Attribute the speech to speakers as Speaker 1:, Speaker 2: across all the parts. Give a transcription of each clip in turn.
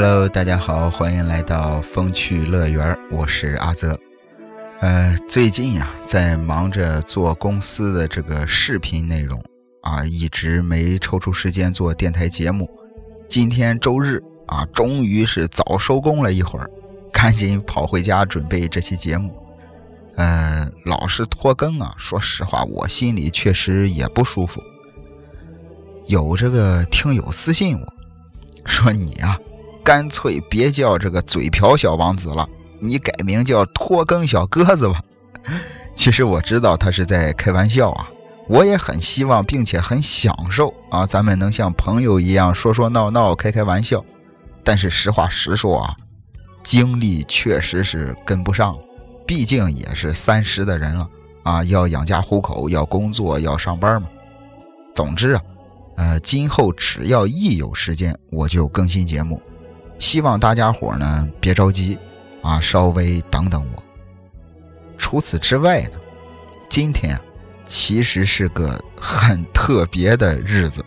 Speaker 1: Hello，大家好，欢迎来到风趣乐园，我是阿泽。呃，最近呀，在忙着做公司的这个视频内容啊，一直没抽出时间做电台节目。今天周日啊，终于是早收工了一会儿，赶紧跑回家准备这期节目。呃，老是拖更啊，说实话，我心里确实也不舒服。有这个听友私信我说：“你啊。”干脆别叫这个嘴瓢小王子了，你改名叫拖更小鸽子吧。其实我知道他是在开玩笑啊，我也很希望并且很享受啊，咱们能像朋友一样说说闹闹、开开玩笑。但是实话实说啊，精力确实是跟不上，毕竟也是三十的人了啊，要养家糊口，要工作，要上班嘛。总之啊，呃，今后只要一有时间，我就更新节目。希望大家伙呢别着急，啊，稍微等等我。除此之外呢，今天其实是个很特别的日子，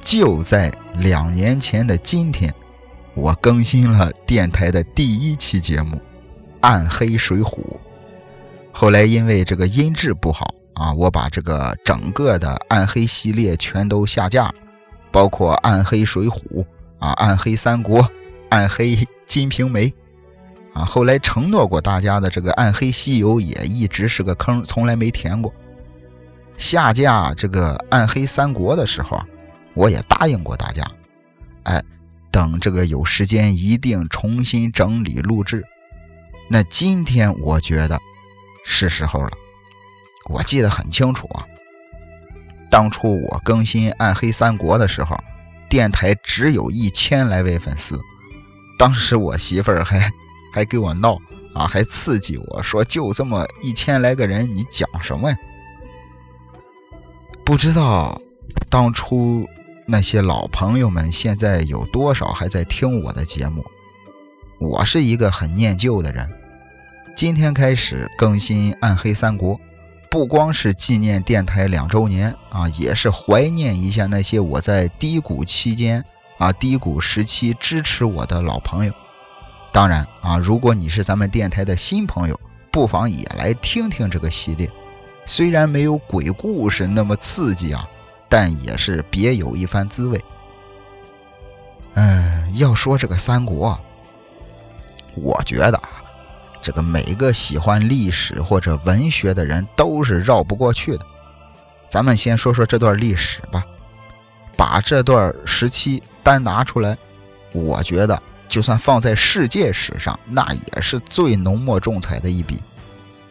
Speaker 1: 就在两年前的今天，我更新了电台的第一期节目《暗黑水浒》。后来因为这个音质不好啊，我把这个整个的暗黑系列全都下架，包括《暗黑水浒》啊，《暗黑三国》。暗黑金瓶梅，啊，后来承诺过大家的这个暗黑西游也一直是个坑，从来没填过。下架这个暗黑三国的时候，我也答应过大家，哎，等这个有时间一定重新整理录制。那今天我觉得是时候了。我记得很清楚啊，当初我更新暗黑三国的时候，电台只有一千来位粉丝。当时我媳妇儿还 还给我闹啊，还刺激我说：“就这么一千来个人，你讲什么呀？”不知道当初那些老朋友们现在有多少还在听我的节目。我是一个很念旧的人，今天开始更新《暗黑三国》，不光是纪念电台两周年啊，也是怀念一下那些我在低谷期间。啊，低谷时期支持我的老朋友，当然啊，如果你是咱们电台的新朋友，不妨也来听听这个系列。虽然没有鬼故事那么刺激啊，但也是别有一番滋味。嗯，要说这个三国，我觉得啊，这个每个喜欢历史或者文学的人都是绕不过去的。咱们先说说这段历史吧。把这段时期单拿出来，我觉得就算放在世界史上，那也是最浓墨重彩的一笔。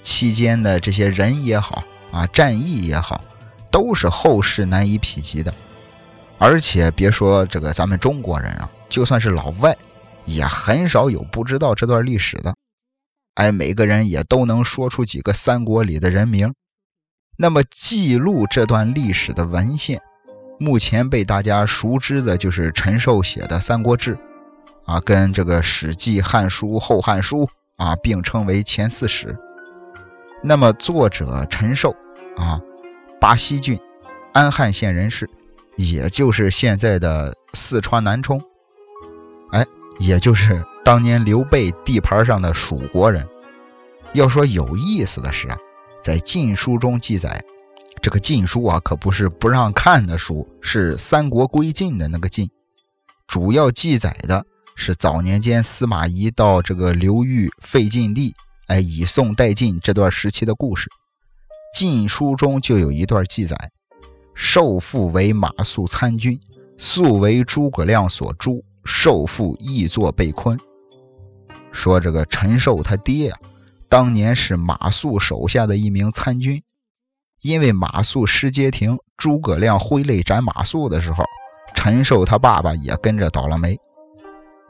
Speaker 1: 期间的这些人也好啊，战役也好，都是后世难以匹及的。而且别说这个咱们中国人啊，就算是老外，也很少有不知道这段历史的。哎，每个人也都能说出几个三国里的人名。那么记录这段历史的文献。目前被大家熟知的就是陈寿写的《三国志》，啊，跟这个《史记》《汉书》《后汉书》啊并称为前四史。那么作者陈寿啊，巴西郡安汉县人士，也就是现在的四川南充，哎，也就是当年刘备地盘上的蜀国人。要说有意思的是啊，在《晋书》中记载。这个禁书啊，可不是不让看的书，是三国归晋的那个晋。主要记载的是早年间司马懿到这个刘裕废晋地，哎，以宋代晋这段时期的故事。晋书中就有一段记载：受父为马谡参军，素为诸葛亮所诛，受父亦作被困。说这个陈寿他爹啊，当年是马谡手下的一名参军。因为马谡失街亭，诸葛亮挥泪斩马谡的时候，陈寿他爸爸也跟着倒了霉。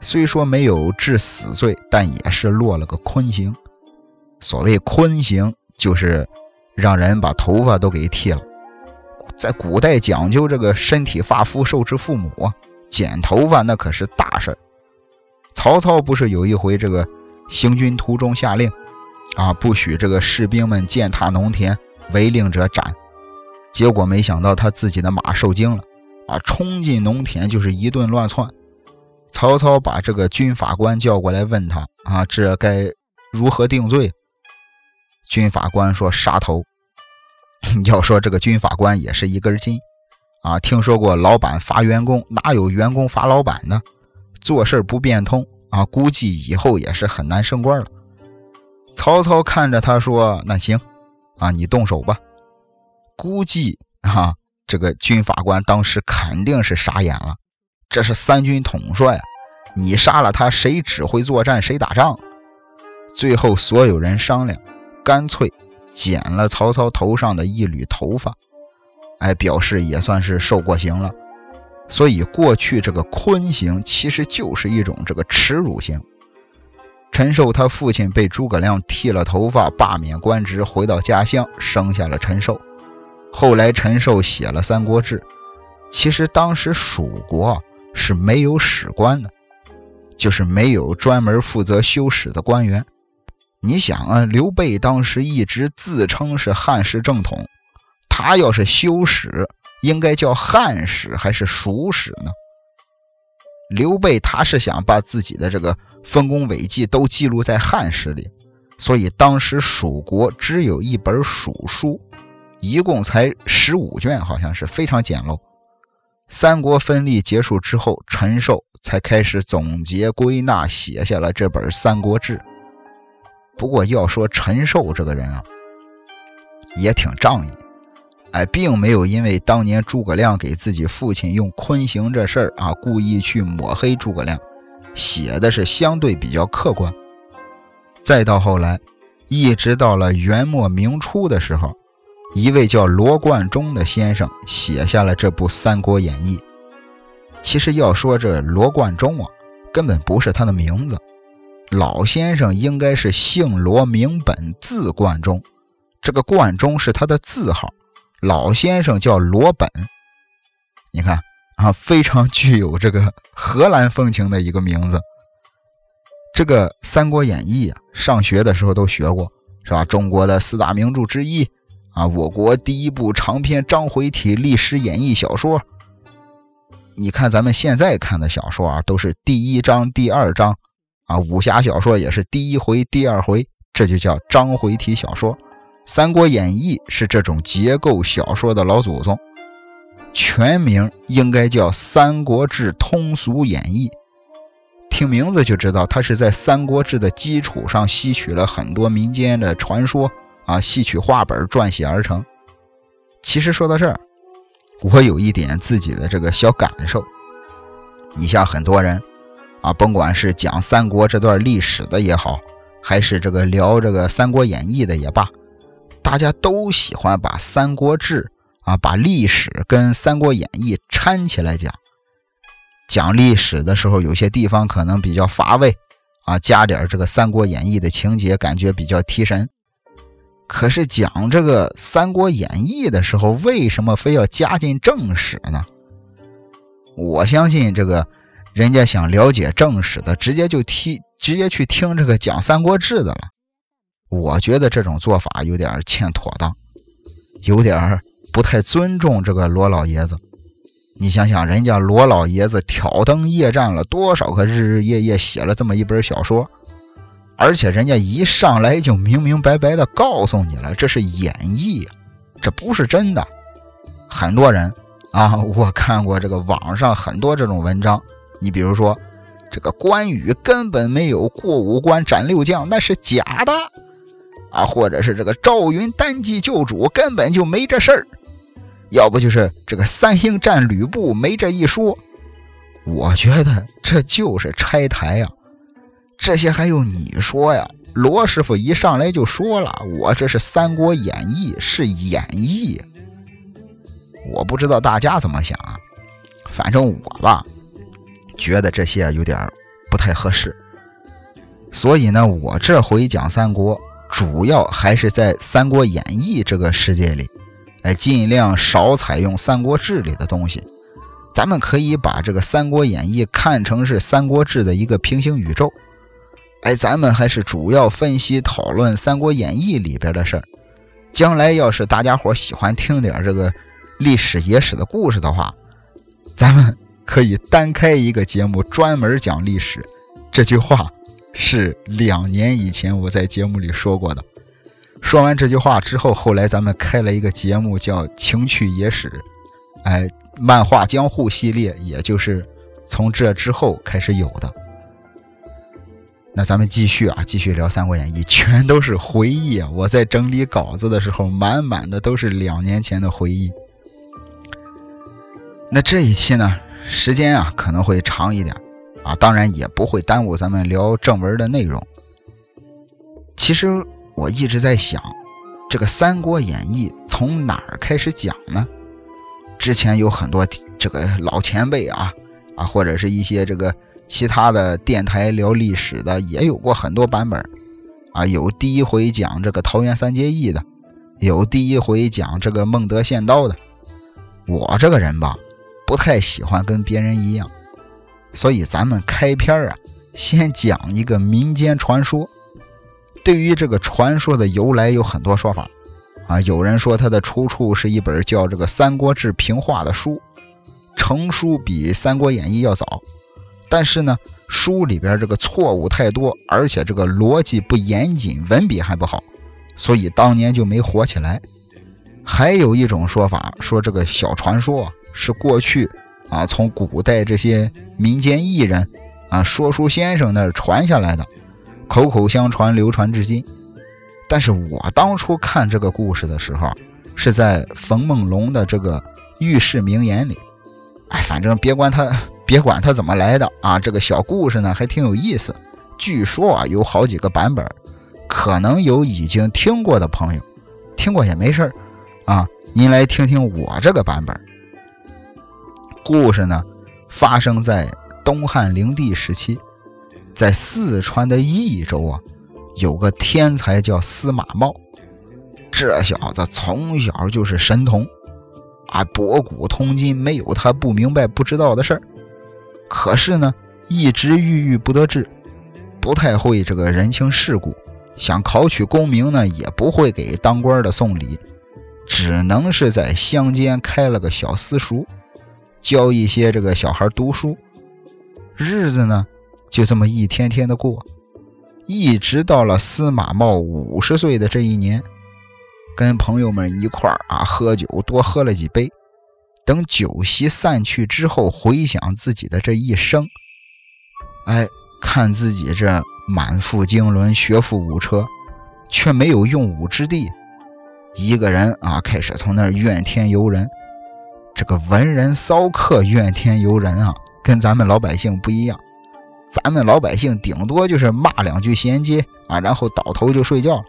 Speaker 1: 虽说没有治死罪，但也是落了个坤刑。所谓坤刑，就是让人把头发都给剃了。在古代讲究这个身体发肤受之父母，剪头发那可是大事儿曹操不是有一回这个行军途中下令啊，不许这个士兵们践踏农田。违令者斩，结果没想到他自己的马受惊了，啊，冲进农田就是一顿乱窜。曹操把这个军法官叫过来，问他啊，这该如何定罪？军法官说：“杀头。”要说这个军法官也是一根筋啊，听说过老板罚员工，哪有员工罚老板的？做事不变通啊，估计以后也是很难升官了。曹操看着他说：“那行，啊，你动手吧。”估计啊，这个军法官当时肯定是傻眼了。这是三军统帅，你杀了他，谁指挥作战，谁打仗？最后所有人商量，干脆剪了曹操头上的一缕头发，哎，表示也算是受过刑了。所以过去这个坤刑其实就是一种这个耻辱刑。陈寿他父亲被诸葛亮剃了头发，罢免官职，回到家乡，生下了陈寿。后来陈寿写了《三国志》，其实当时蜀国是没有史官的，就是没有专门负责修史的官员。你想啊，刘备当时一直自称是汉室正统，他要是修史，应该叫汉史还是蜀史呢？刘备他是想把自己的这个丰功伟绩都记录在汉史里，所以当时蜀国只有一本蜀书，一共才十五卷，好像是非常简陋。三国分立结束之后，陈寿才开始总结归纳，写下了这本《三国志》。不过要说陈寿这个人啊，也挺仗义。哎，并没有因为当年诸葛亮给自己父亲用坤刑这事儿啊，故意去抹黑诸葛亮，写的是相对比较客观。再到后来，一直到了元末明初的时候，一位叫罗贯中的先生写下了这部《三国演义》。其实要说这罗贯中啊，根本不是他的名字，老先生应该是姓罗名本，字贯中，这个贯中是他的字号。老先生叫罗本，你看啊，非常具有这个荷兰风情的一个名字。这个《三国演义》啊，上学的时候都学过，是吧？中国的四大名著之一啊，我国第一部长篇章回体历史演义小说。你看咱们现在看的小说啊，都是第一章、第二章啊，武侠小说也是第一回、第二回，这就叫章回体小说。《三国演义》是这种结构小说的老祖宗，全名应该叫《三国志通俗演义》。听名字就知道，它是在《三国志》的基础上吸取了很多民间的传说啊，戏曲话本撰写而成。其实说到这儿，我有一点自己的这个小感受。你像很多人啊，甭管是讲三国这段历史的也好，还是这个聊这个《三国演义》的也罢。大家都喜欢把《三国志》啊，把历史跟《三国演义》掺起来讲。讲历史的时候，有些地方可能比较乏味啊，加点这个《三国演义》的情节，感觉比较提神。可是讲这个《三国演义》的时候，为什么非要加进正史呢？我相信这个人家想了解正史的，直接就听，直接去听这个讲《三国志》的了。我觉得这种做法有点欠妥当，有点不太尊重这个罗老爷子。你想想，人家罗老爷子挑灯夜战了多少个日日夜夜，写了这么一本小说，而且人家一上来就明明白白的告诉你了，这是演绎，这不是真的。很多人啊，我看过这个网上很多这种文章，你比如说这个关羽根本没有过五关斩六将，那是假的。啊，或者是这个赵云单骑救主根本就没这事儿，要不就是这个三英战吕布没这一说。我觉得这就是拆台呀，这些还用你说呀？罗师傅一上来就说了，我这是《三国演义》，是演义。我不知道大家怎么想啊，反正我吧，觉得这些有点不太合适。所以呢，我这回讲三国。主要还是在《三国演义》这个世界里，哎，尽量少采用《三国志》里的东西。咱们可以把这个《三国演义》看成是《三国志》的一个平行宇宙。哎，咱们还是主要分析讨论《三国演义》里边的事儿。将来要是大家伙喜欢听点这个历史野史的故事的话，咱们可以单开一个节目专门讲历史。这句话是两年以前我在节目里说过的。说完这句话之后，后来咱们开了一个节目叫《情趣野史》，哎，漫画江户系列，也就是从这之后开始有的。那咱们继续啊，继续聊《三国演义》，全都是回忆啊！我在整理稿子的时候，满满的都是两年前的回忆。那这一期呢，时间啊可能会长一点啊，当然也不会耽误咱们聊正文的内容。其实。我一直在想，这个《三国演义》从哪儿开始讲呢？之前有很多这个老前辈啊啊，或者是一些这个其他的电台聊历史的，也有过很多版本啊。有第一回讲这个桃园三结义的，有第一回讲这个孟德献刀的。我这个人吧，不太喜欢跟别人一样，所以咱们开篇啊，先讲一个民间传说。对于这个传说的由来有很多说法，啊，有人说它的出处是一本叫这个《三国志平话》的书，成书比《三国演义》要早，但是呢，书里边这个错误太多，而且这个逻辑不严谨，文笔还不好，所以当年就没火起来。还有一种说法说这个小传说是过去啊从古代这些民间艺人啊说书先生那儿传下来的。口口相传，流传至今。但是我当初看这个故事的时候，是在冯梦龙的这个《御世名言》里。哎，反正别管他，别管他怎么来的啊，这个小故事呢还挺有意思。据说啊有好几个版本，可能有已经听过的朋友，听过也没事啊。您来听听我这个版本。故事呢发生在东汉灵帝时期。在四川的益州啊，有个天才叫司马茂。这小子从小就是神童，啊，博古通今，没有他不明白、不知道的事儿。可是呢，一直郁郁不得志，不太会这个人情世故，想考取功名呢，也不会给当官的送礼，只能是在乡间开了个小私塾，教一些这个小孩读书，日子呢。就这么一天天的过，一直到了司马茂五十岁的这一年，跟朋友们一块儿啊喝酒，多喝了几杯。等酒席散去之后，回想自己的这一生，哎，看自己这满腹经纶，学富五车，却没有用武之地，一个人啊开始从那儿怨天尤人。这个文人骚客怨天尤人啊，跟咱们老百姓不一样。咱们老百姓顶多就是骂两句衔接啊，然后倒头就睡觉。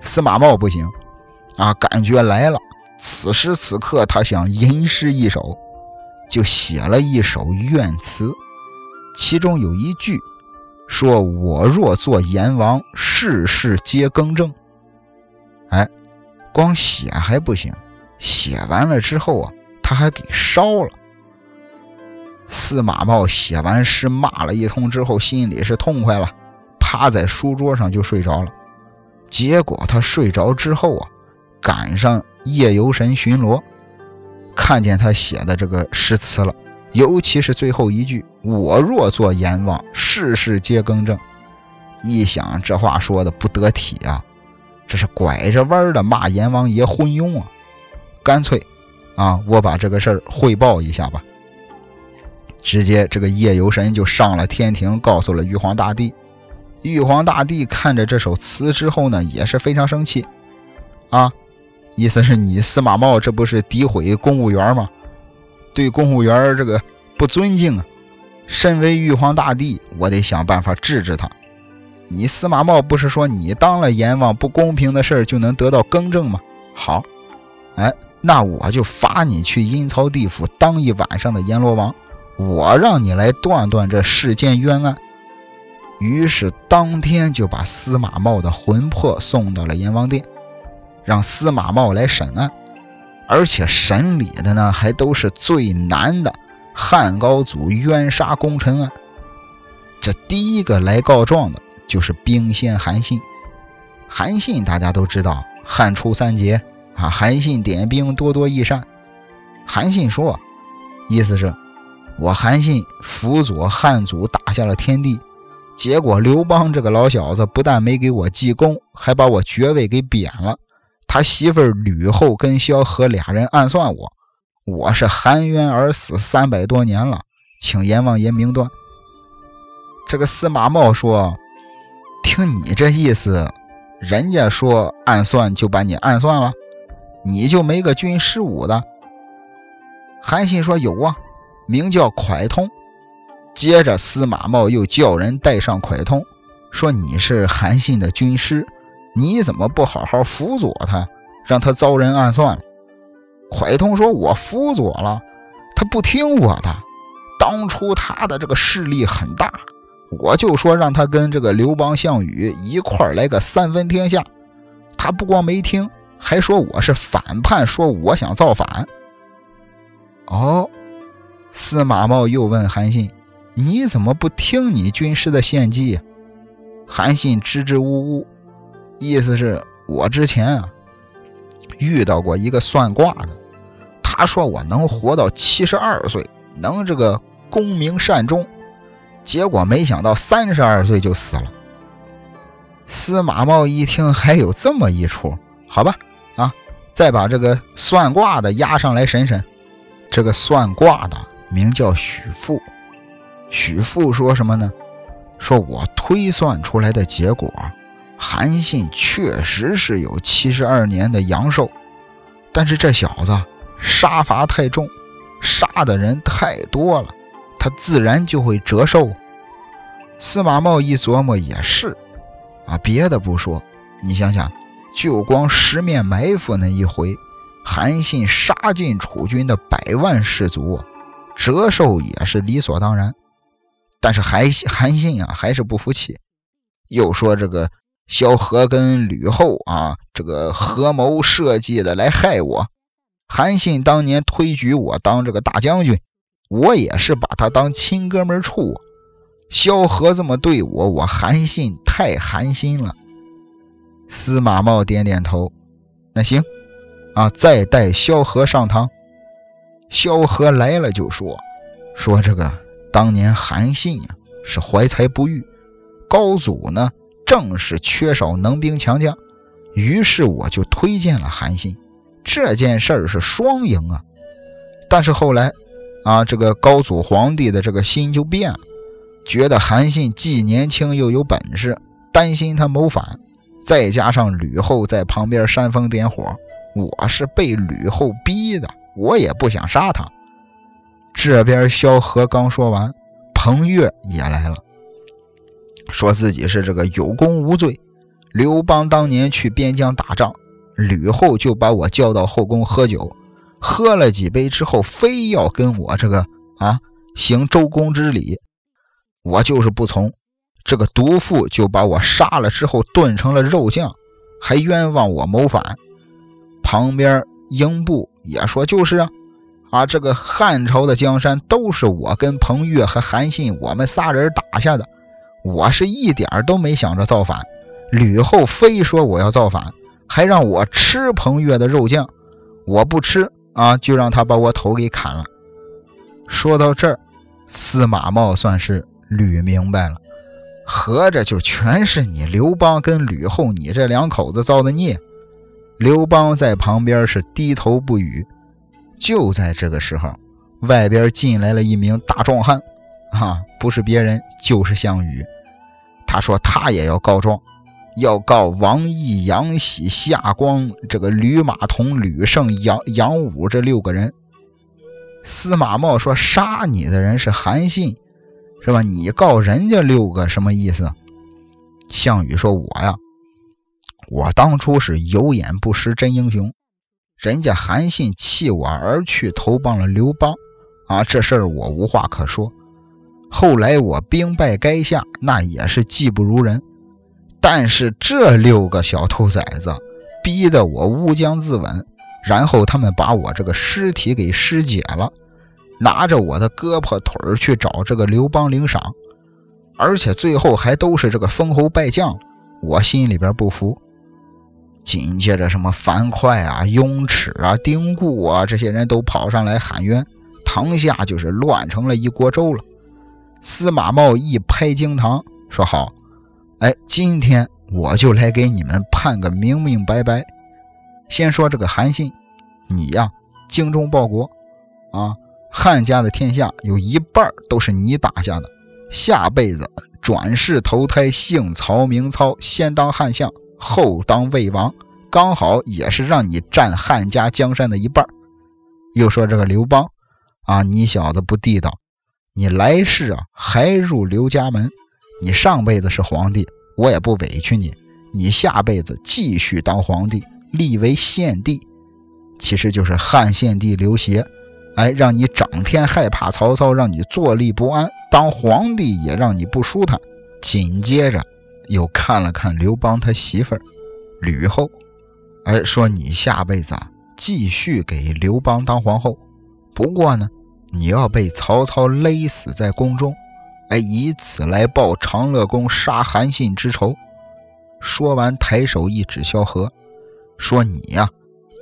Speaker 1: 司马茂不行啊，感觉来了。此时此刻，他想吟诗一首，就写了一首怨词，其中有一句说：“我若做阎王，世事皆更正。”哎，光写还不行，写完了之后啊，他还给烧了。司马茂写完诗，骂了一通之后，心里是痛快了，趴在书桌上就睡着了。结果他睡着之后啊，赶上夜游神巡逻，看见他写的这个诗词了，尤其是最后一句“我若做阎王，世事皆更正”。一想这话说的不得体啊，这是拐着弯的骂阎王爷昏庸啊！干脆啊，我把这个事儿汇报一下吧。直接这个夜游神就上了天庭，告诉了玉皇大帝。玉皇大帝看着这首词之后呢，也是非常生气，啊，意思是你司马茂这不是诋毁公务员吗？对公务员这个不尊敬啊！身为玉皇大帝，我得想办法治治他。你司马茂不是说你当了阎王，不公平的事儿就能得到更正吗？好，哎，那我就罚你去阴曹地府当一晚上的阎罗王。我让你来断断这世间冤案，于是当天就把司马茂的魂魄送到了阎王殿，让司马茂来审案，而且审理的呢还都是最难的汉高祖冤杀功臣案。这第一个来告状的就是兵仙韩信。韩信大家都知道，汉初三杰啊，韩信点兵多多益善。韩信说，意思是。我韩信辅佐汉祖打下了天地，结果刘邦这个老小子不但没给我记功，还把我爵位给贬了。他媳妇吕后跟萧何俩人暗算我，我是含冤而死三百多年了，请阎王爷明断。这个司马茂说：“听你这意思，人家说暗算就把你暗算了，你就没个军师武的？”韩信说：“有啊。”名叫蒯通，接着司马茂又叫人带上蒯通，说：“你是韩信的军师，你怎么不好好辅佐他，让他遭人暗算了？”蒯通说：“我辅佐了，他不听我的。当初他的这个势力很大，我就说让他跟这个刘邦、项羽一块来个三分天下，他不光没听，还说我是反叛，说我想造反。”哦。司马茂又问韩信：“你怎么不听你军师的献计？”韩信支支吾吾，意思是我之前啊遇到过一个算卦的，他说我能活到七十二岁，能这个功名善终，结果没想到三十二岁就死了。司马茂一听还有这么一出，好吧，再把这个算卦的押上来审审。这个算卦的。名叫许父，许父说什么呢？说我推算出来的结果，韩信确实是有七十二年的阳寿，但是这小子杀伐太重，杀的人太多了，他自然就会折寿。司马茂一琢磨也是，啊，别的不说，你想想，就光十面埋伏那一回，韩信杀尽楚军的百万士卒。折寿也是理所当然，但是韩韩信啊还是不服气，又说这个萧何跟吕后啊这个合谋设计的来害我。韩信当年推举我当这个大将军，我也是把他当亲哥们处。萧何这么对我，我韩信太寒心了。司马茂点点头，那行啊，再带萧何上堂。萧何来了就说：“说这个当年韩信呀是怀才不遇，高祖呢正是缺少能兵强将，于是我就推荐了韩信。这件事儿是双赢啊。但是后来啊，这个高祖皇帝的这个心就变了，觉得韩信既年轻又有本事，担心他谋反。再加上吕后在旁边煽风点火，我是被吕后逼的。”我也不想杀他。这边萧何刚说完，彭越也来了，说自己是这个有功无罪。刘邦当年去边疆打仗，吕后就把我叫到后宫喝酒，喝了几杯之后，非要跟我这个啊行周公之礼，我就是不从。这个毒妇就把我杀了之后炖成了肉酱，还冤枉我谋反。旁边英布。也说就是啊，啊，这个汉朝的江山都是我跟彭越和韩信我们仨人打下的，我是一点都没想着造反。吕后非说我要造反，还让我吃彭越的肉酱，我不吃啊，就让他把我头给砍了。说到这儿，司马茂算是捋明白了，合着就全是你刘邦跟吕后你这两口子造的孽。刘邦在旁边是低头不语。就在这个时候，外边进来了一名大壮汉，啊，不是别人，就是项羽。他说他也要告状，要告王毅、杨喜、夏光这个吕马童、吕胜、杨杨武这六个人。司马茂说：“杀你的人是韩信，是吧？你告人家六个什么意思？”项羽说：“我呀。”我当初是有眼不识真英雄，人家韩信弃我而去，投帮了刘邦，啊，这事儿我无话可说。后来我兵败垓下，那也是技不如人。但是这六个小兔崽子逼得我乌江自刎，然后他们把我这个尸体给尸解了，拿着我的胳膊腿去找这个刘邦领赏，而且最后还都是这个封侯拜将，我心里边不服。紧接着，什么樊哙啊、雍齿啊、丁固啊，这些人都跑上来喊冤，堂下就是乱成了一锅粥了。司马茂一拍惊堂，说：“好，哎，今天我就来给你们判个明明白白。先说这个韩信，你呀，精忠报国啊，汉家的天下有一半都是你打下的，下辈子转世投胎，姓曹名操，先当汉相，后当魏王。”刚好也是让你占汉家江山的一半又说这个刘邦啊，你小子不地道，你来世啊还入刘家门。你上辈子是皇帝，我也不委屈你。你下辈子继续当皇帝，立为献帝，其实就是汉献帝刘协。哎，让你整天害怕曹操，让你坐立不安。当皇帝也让你不舒坦。紧接着又看了看刘邦他媳妇儿吕后。哎，说你下辈子啊，继续给刘邦当皇后，不过呢，你要被曹操勒死在宫中，哎，以此来报长乐宫杀韩信之仇。说完，抬手一指萧何，说你呀，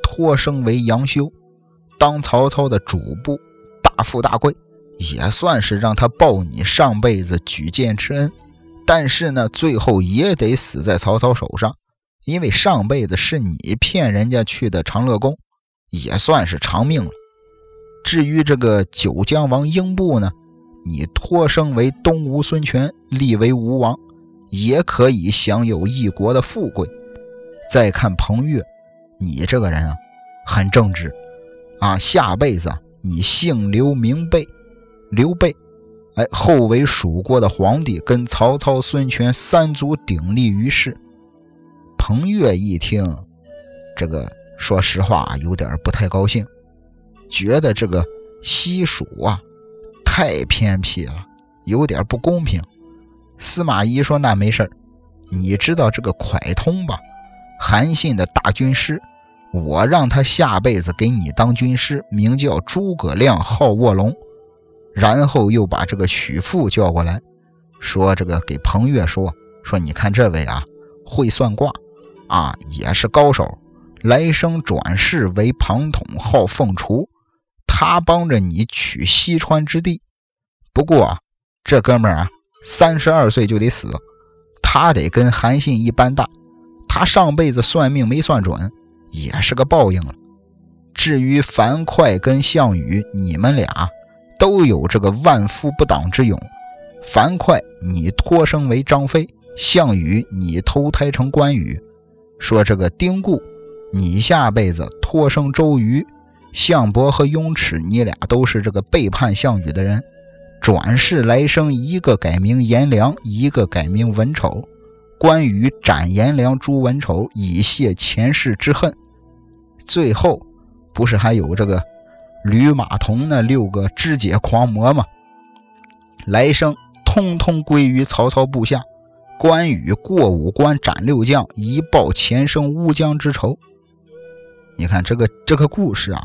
Speaker 1: 托生为杨修，当曹操的主簿，大富大贵，也算是让他报你上辈子举荐之恩。但是呢，最后也得死在曹操手上。因为上辈子是你骗人家去的长乐宫，也算是偿命了。至于这个九江王英布呢，你托生为东吴孙权，立为吴王，也可以享有一国的富贵。再看彭越，你这个人啊，很正直啊，下辈子你姓刘名备，刘备，哎，后为蜀国的皇帝，跟曹操、孙权三足鼎立于世。彭越一听，这个说实话有点不太高兴，觉得这个西蜀啊太偏僻了，有点不公平。司马懿说：“那没事你知道这个蒯通吧？韩信的大军师，我让他下辈子给你当军师，名叫诸葛亮，号卧龙。”然后又把这个许父叫过来，说：“这个给彭越说说，你看这位啊，会算卦。”啊，也是高手，来生转世为庞统，号凤雏，他帮着你取西川之地。不过这哥们儿啊，三十二岁就得死，他得跟韩信一般大。他上辈子算命没算准，也是个报应了。至于樊哙跟项羽，你们俩都有这个万夫不挡之勇。樊哙，你托生为张飞；项羽，你投胎成关羽。说这个丁固，你下辈子托生周瑜、项伯和雍齿，你俩都是这个背叛项羽的人，转世来生，一个改名颜良，一个改名文丑。关羽斩颜良、诛文丑，以泄前世之恨。最后不是还有这个吕马童那六个肢解狂魔吗？来生通通归于曹操部下。关羽过五关斩六将，一报前生乌江之仇。你看这个这个故事啊，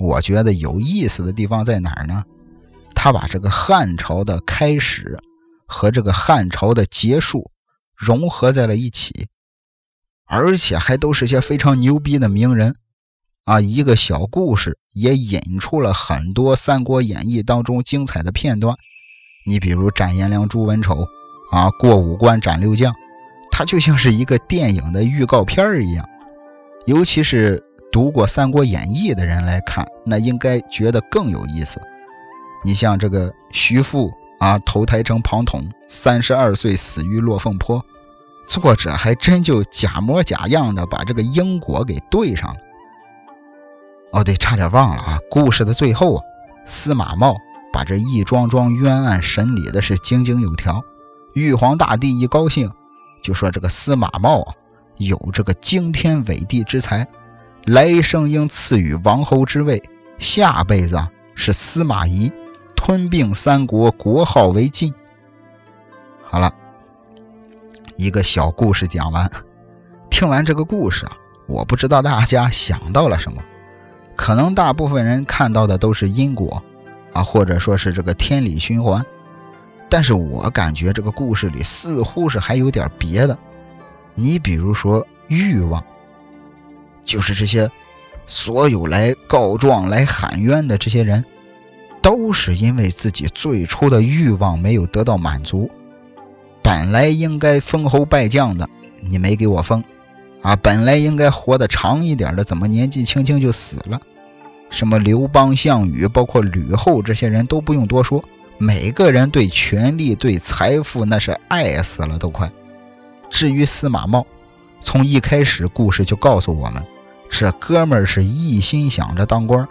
Speaker 1: 我觉得有意思的地方在哪儿呢？他把这个汉朝的开始和这个汉朝的结束融合在了一起，而且还都是些非常牛逼的名人啊！一个小故事也引出了很多《三国演义》当中精彩的片段。你比如斩颜良、诛文丑。啊，过五关斩六将，它就像是一个电影的预告片一样。尤其是读过《三国演义》的人来看，那应该觉得更有意思。你像这个徐父啊，投胎成庞统，三十二岁死于落凤坡，作者还真就假模假样的把这个因果给对上了。哦，对，差点忘了啊，故事的最后啊，司马茂把这一桩桩冤案审理的是井井有条。玉皇大帝一高兴，就说：“这个司马茂啊，有这个惊天伟地之才，来生应赐予王侯之位，下辈子是司马懿，吞并三国，国号为晋。”好了，一个小故事讲完。听完这个故事啊，我不知道大家想到了什么，可能大部分人看到的都是因果啊，或者说是这个天理循环。但是我感觉这个故事里似乎是还有点别的，你比如说欲望，就是这些所有来告状、来喊冤的这些人，都是因为自己最初的欲望没有得到满足。本来应该封侯拜将的，你没给我封，啊，本来应该活得长一点的，怎么年纪轻轻就死了？什么刘邦、项羽，包括吕后这些人都不用多说，每个人对权力、对财富那是爱死了都快。至于司马茂，从一开始故事就告诉我们，这哥们儿是一心想着当官，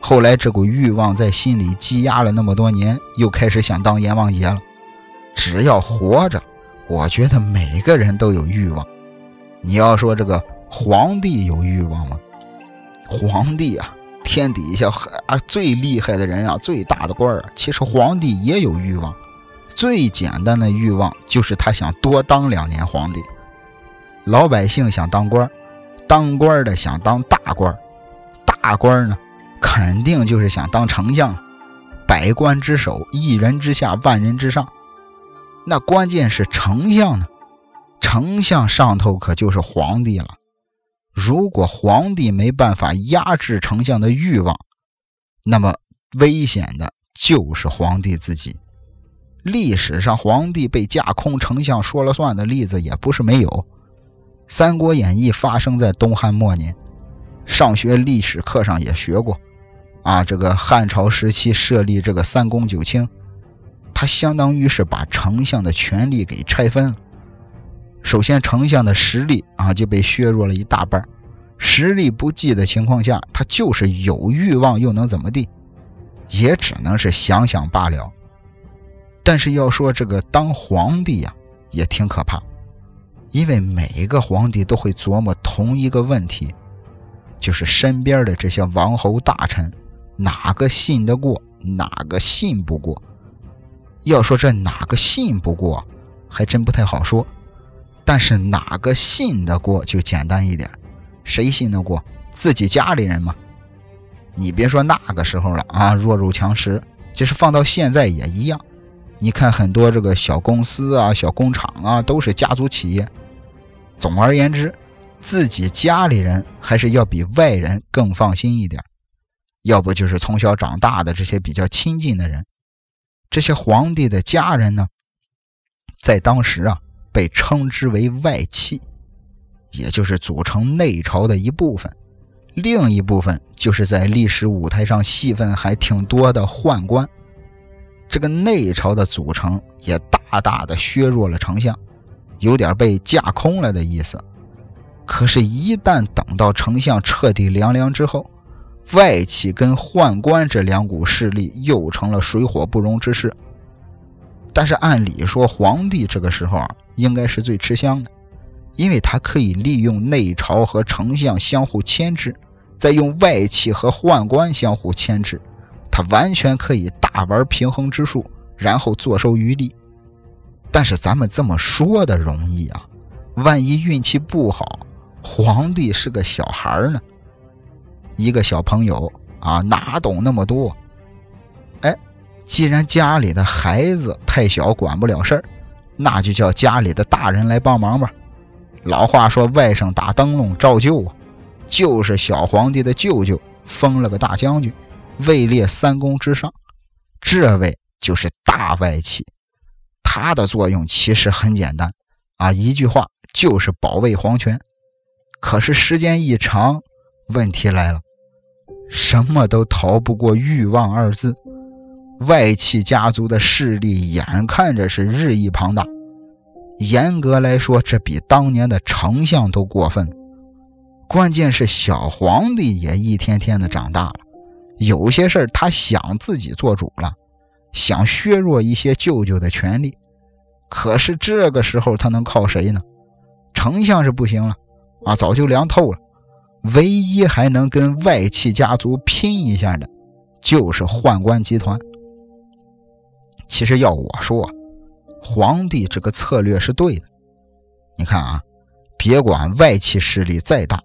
Speaker 1: 后来这股欲望在心里积压了那么多年，又开始想当阎王爷了。只要活着，我觉得每个人都有欲望。你要说这个皇帝有欲望吗？皇帝啊，天底下啊最厉害的人啊，最大的官儿，其实皇帝也有欲望。最简单的欲望就是他想多当两年皇帝。老百姓想当官，当官的想当大官，大官呢，肯定就是想当丞相，百官之首，一人之下，万人之上。那关键是丞相呢，丞相上头可就是皇帝了。如果皇帝没办法压制丞相的欲望，那么危险的就是皇帝自己。历史上皇帝被架空，丞相说了算的例子也不是没有。《三国演义》发生在东汉末年，上学历史课上也学过。啊，这个汉朝时期设立这个三公九卿。他相当于是把丞相的权力给拆分了。首先，丞相的实力啊就被削弱了一大半。实力不济的情况下，他就是有欲望又能怎么地？也只能是想想罢了。但是要说这个当皇帝呀，也挺可怕，因为每一个皇帝都会琢磨同一个问题，就是身边的这些王侯大臣，哪个信得过，哪个信不过。要说这哪个信不过，还真不太好说。但是哪个信得过就简单一点。谁信得过？自己家里人嘛。你别说那个时候了啊，弱肉强食，就是放到现在也一样。你看很多这个小公司啊、小工厂啊，都是家族企业。总而言之，自己家里人还是要比外人更放心一点。要不就是从小长大的这些比较亲近的人。这些皇帝的家人呢，在当时啊，被称之为外戚，也就是组成内朝的一部分。另一部分就是在历史舞台上戏份还挺多的宦官。这个内朝的组成也大大的削弱了丞相，有点被架空了的意思。可是，一旦等到丞相彻底凉凉之后，外戚跟宦官这两股势力又成了水火不容之势。但是按理说，皇帝这个时候啊，应该是最吃香的，因为他可以利用内朝和丞相相互牵制，再用外戚和宦官相互牵制，他完全可以大玩平衡之术，然后坐收渔利。但是咱们这么说的容易啊，万一运气不好，皇帝是个小孩呢？一个小朋友啊，哪懂那么多？哎，既然家里的孩子太小，管不了事儿，那就叫家里的大人来帮忙吧。老话说，外甥打灯笼照旧啊，就是小皇帝的舅舅封了个大将军，位列三公之上。这位就是大外戚，他的作用其实很简单啊，一句话就是保卫皇权。可是时间一长，问题来了，什么都逃不过欲望二字。外戚家族的势力眼看着是日益庞大，严格来说，这比当年的丞相都过分。关键是小皇帝也一天天的长大了，有些事儿他想自己做主了，想削弱一些舅舅的权利。可是这个时候他能靠谁呢？丞相是不行了，啊，早就凉透了。唯一还能跟外戚家族拼一下的，就是宦官集团。其实要我说，皇帝这个策略是对的。你看啊，别管外戚势力再大，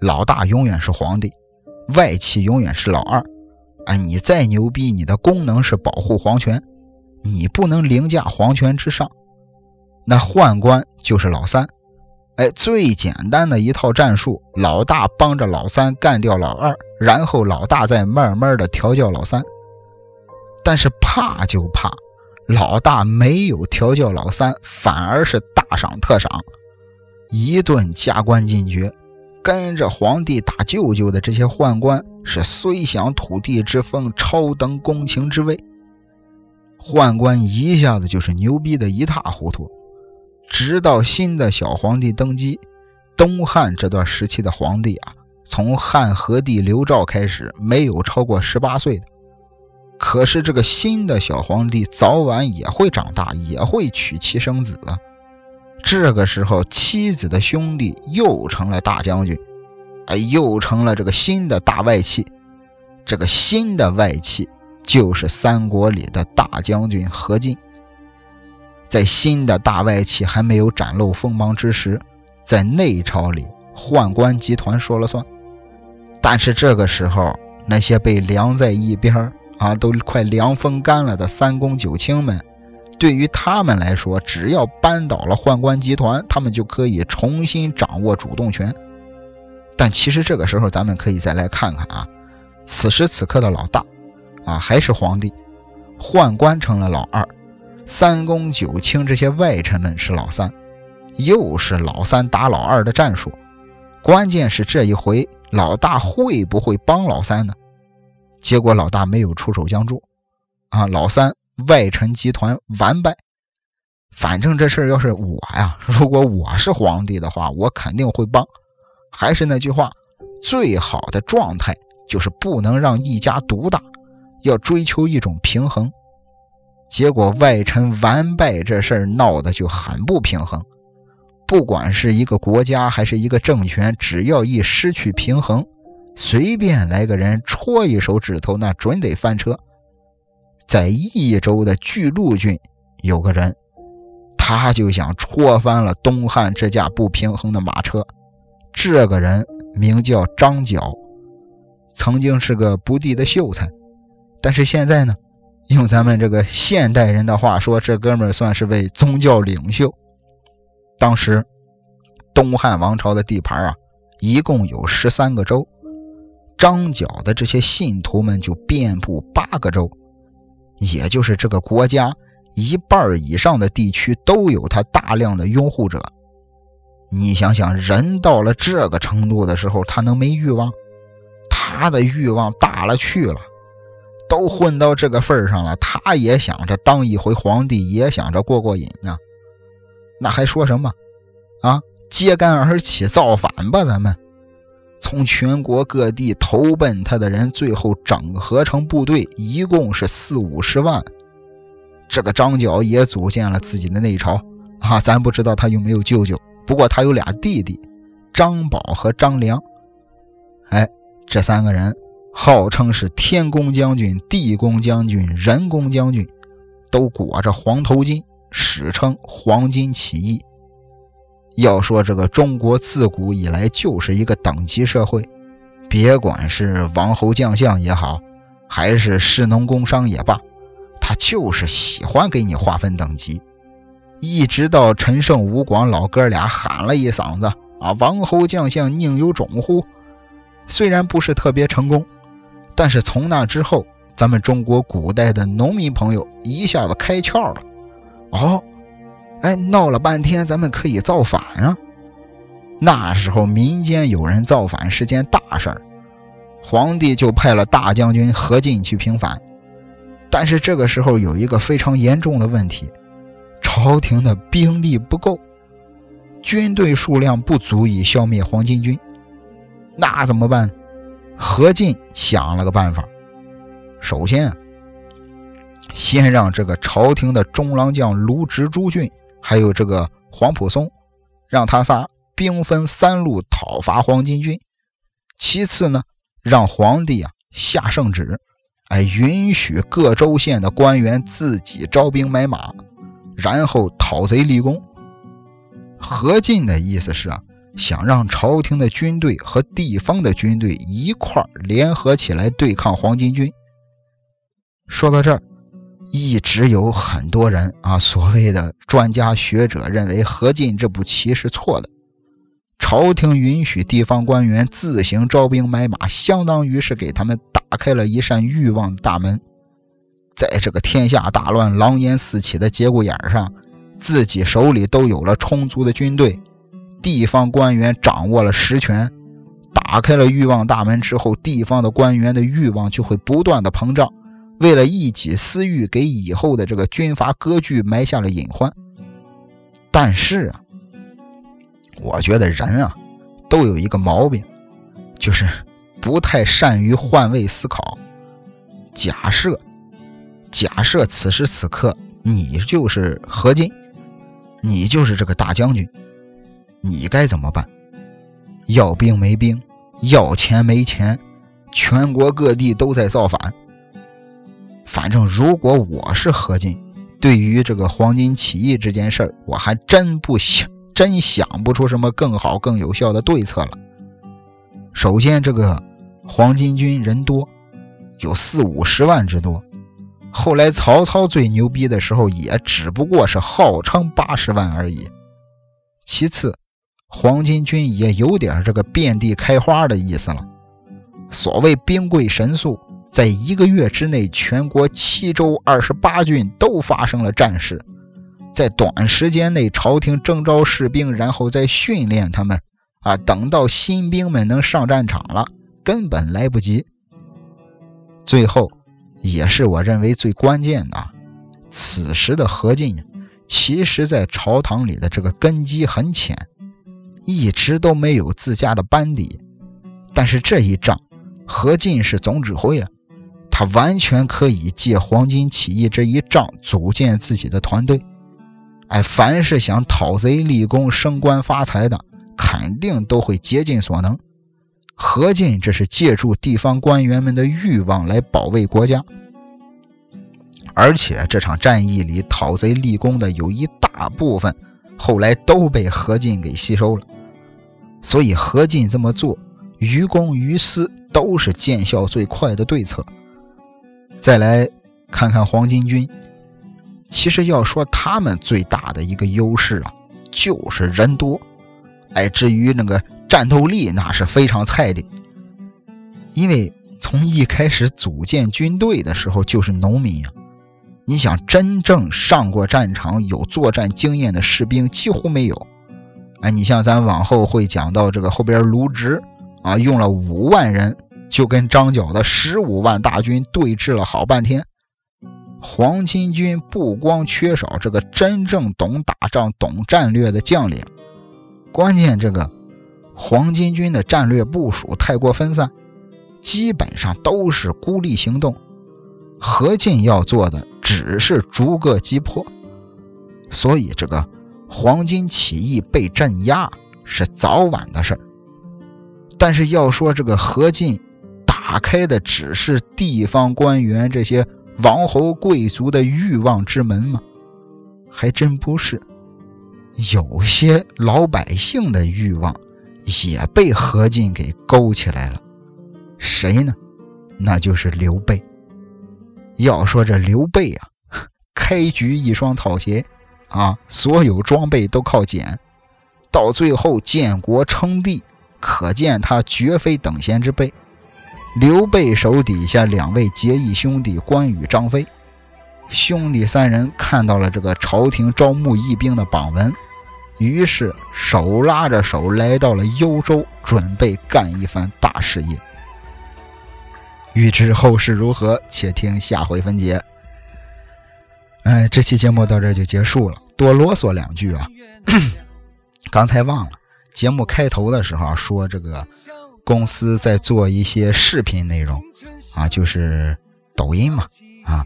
Speaker 1: 老大永远是皇帝，外戚永远是老二。哎，你再牛逼，你的功能是保护皇权，你不能凌驾皇权之上。那宦官就是老三。哎，最简单的一套战术，老大帮着老三干掉老二，然后老大再慢慢的调教老三。但是怕就怕老大没有调教老三，反而是大赏特赏，一顿加官进爵。跟着皇帝打舅舅的这些宦官是虽享土地之丰，超登公卿之位。宦官一下子就是牛逼的一塌糊涂。直到新的小皇帝登基，东汉这段时期的皇帝啊，从汉和帝刘肇开始，没有超过十八岁的。可是这个新的小皇帝早晚也会长大，也会娶妻生子啊。这个时候，妻子的兄弟又成了大将军，哎，又成了这个新的大外戚。这个新的外戚就是三国里的大将军何进。在新的大外戚还没有展露锋芒之时，在内朝里，宦官集团说了算。但是这个时候，那些被凉在一边啊，都快凉风干了的三公九卿们。对于他们来说，只要扳倒了宦官集团，他们就可以重新掌握主动权。但其实这个时候，咱们可以再来看看啊，此时此刻的老大啊还是皇帝，宦官成了老二，三公九卿这些外臣们是老三，又是老三打老二的战术。关键是这一回老大会不会帮老三呢？结果老大没有出手相助啊，老三。外臣集团完败，反正这事儿要是我呀，如果我是皇帝的话，我肯定会帮。还是那句话，最好的状态就是不能让一家独大，要追求一种平衡。结果外臣完败这事儿闹得就很不平衡。不管是一个国家还是一个政权，只要一失去平衡，随便来个人戳一手指头，那准得翻车。在益州的巨鹿郡有个人，他就想戳翻了东汉这架不平衡的马车。这个人名叫张角，曾经是个不地的秀才，但是现在呢，用咱们这个现代人的话说，这哥们算是位宗教领袖。当时东汉王朝的地盘啊，一共有十三个州，张角的这些信徒们就遍布八个州。也就是这个国家一半以上的地区都有他大量的拥护者。你想想，人到了这个程度的时候，他能没欲望？他的欲望大了去了，都混到这个份上了，他也想着当一回皇帝，也想着过过瘾呢。那还说什么？啊，揭竿而起，造反吧，咱们！从全国各地投奔他的人，最后整合成部队，一共是四五十万。这个张角也组建了自己的内朝啊，咱不知道他有没有舅舅，不过他有俩弟弟，张宝和张良。哎，这三个人号称是天公将军、地公将军、人公将军，都裹着黄头巾，史称黄巾起义。要说这个中国自古以来就是一个等级社会，别管是王侯将相也好，还是士农工商也罢，他就是喜欢给你划分等级。一直到陈胜吴广老哥俩喊了一嗓子啊，王侯将相宁有种乎？虽然不是特别成功，但是从那之后，咱们中国古代的农民朋友一下子开窍了，哦。哎，闹了半天，咱们可以造反啊！那时候民间有人造反是件大事儿，皇帝就派了大将军何进去平反。但是这个时候有一个非常严重的问题，朝廷的兵力不够，军队数量不足以消灭黄巾军。那怎么办？何进想了个办法，首先，先让这个朝廷的中郎将卢植、朱俊。还有这个黄埔松，让他仨兵分三路讨伐黄巾军。其次呢，让皇帝啊下圣旨，哎，允许各州县的官员自己招兵买马，然后讨贼立功。何进的意思是啊，想让朝廷的军队和地方的军队一块联合起来对抗黄巾军。说到这儿。一直有很多人啊，所谓的专家学者认为何进这步棋是错的。朝廷允许地方官员自行招兵买马，相当于是给他们打开了一扇欲望的大门。在这个天下大乱、狼烟四起的节骨眼上，自己手里都有了充足的军队，地方官员掌握了实权，打开了欲望大门之后，地方的官员的欲望就会不断的膨胀，为了一己私欲，给以后的这个军阀割据埋下了隐患。但是啊，我觉得人啊，都有一个毛病，就是不太善于换位思考。假设，假设此时此刻你就是何进，你就是这个大将军，你该怎么办？要兵没兵，要钱没钱，全国各地都在造反。反正如果我是何进。对于这个黄巾起义这件事儿，我还真不想，真想不出什么更好、更有效的对策了。首先，这个黄巾军人多，有四五十万之多。后来曹操最牛逼的时候，也只不过是号称八十万而已。其次，黄巾军也有点这个遍地开花的意思了。所谓兵贵神速。在一个月之内，全国七州二十八郡都发生了战事。在短时间内，朝廷征召士兵，然后再训练他们。啊，等到新兵们能上战场了，根本来不及。最后，也是我认为最关键的，此时的何进，其实在朝堂里的这个根基很浅，一直都没有自家的班底。但是这一仗，何进是总指挥啊。他完全可以借黄巾起义这一仗组建自己的团队，哎，凡是想讨贼立功、升官发财的，肯定都会竭尽所能。何进这是借助地方官员们的欲望来保卫国家，而且这场战役里讨贼立功的有一大部分，后来都被何进给吸收了。所以何进这么做，于公于私都是见效最快的对策。再来看看黄巾军，其实要说他们最大的一个优势啊，就是人多。哎，至于那个战斗力，那是非常菜的。因为从一开始组建军队的时候就是农民啊，你想真正上过战场、有作战经验的士兵几乎没有。哎，你像咱往后会讲到这个后边卢植啊，用了五万人。就跟张角的十五万大军对峙了好半天。黄巾军不光缺少这个真正懂打仗、懂战略的将领，关键这个黄巾军的战略部署太过分散，基本上都是孤立行动。何进要做的只是逐个击破，所以这个黄巾起义被镇压是早晚的事儿。但是要说这个何进，打开的只是地方官员这些王侯贵族的欲望之门吗？还真不是，有些老百姓的欲望也被何进给勾起来了。谁呢？那就是刘备。要说这刘备啊，开局一双草鞋啊，所有装备都靠捡，到最后建国称帝，可见他绝非等闲之辈。刘备手底下两位结义兄弟关羽、张飞，兄弟三人看到了这个朝廷招募义兵的榜文，于是手拉着手来到了幽州，准备干一番大事业。欲知后事如何，且听下回分解。哎，这期节目到这就结束了，多啰嗦两句啊！刚才忘了，节目开头的时候说这个。公司在做一些视频内容，啊，就是抖音嘛，啊，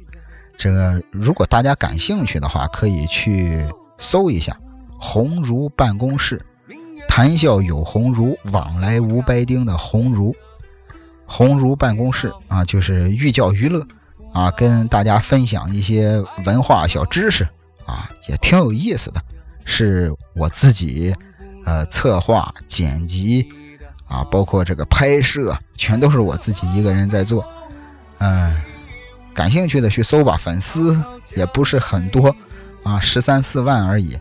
Speaker 1: 这个如果大家感兴趣的话，可以去搜一下“鸿儒办公室”，谈笑有鸿儒，往来无白丁的鸿儒，鸿儒办公室啊，就是寓教于乐，啊，跟大家分享一些文化小知识，啊，也挺有意思的，是我自己，呃，策划剪辑。啊，包括这个拍摄，全都是我自己一个人在做。嗯，感兴趣的去搜吧，粉丝也不是很多，啊，十三四万而已。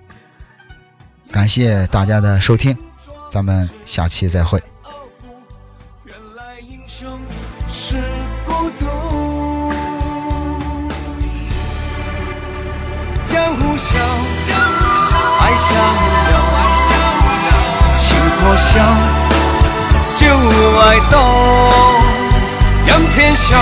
Speaker 1: 感谢大家的收听，咱们下期再会。
Speaker 2: 笑，爱逍遥，情破晓，就爱到，仰天笑，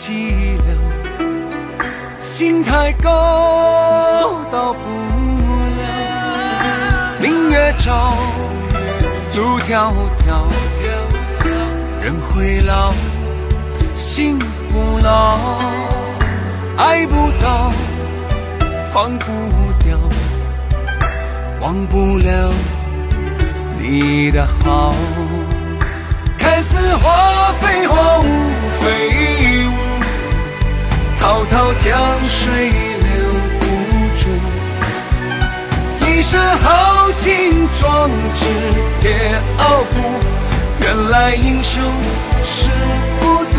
Speaker 2: 寂寥，心太高，到不了，明月照，路迢迢，人会老，心不老。爱不到，放不掉，忘不了你的好。水流不住。一身豪情壮志铁傲骨，原来英雄是孤独。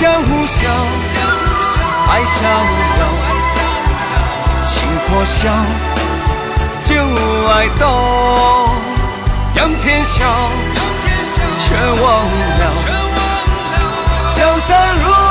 Speaker 2: 江湖笑，爱逍遥，情破晓，就爱动，仰天笑，却忘了，生如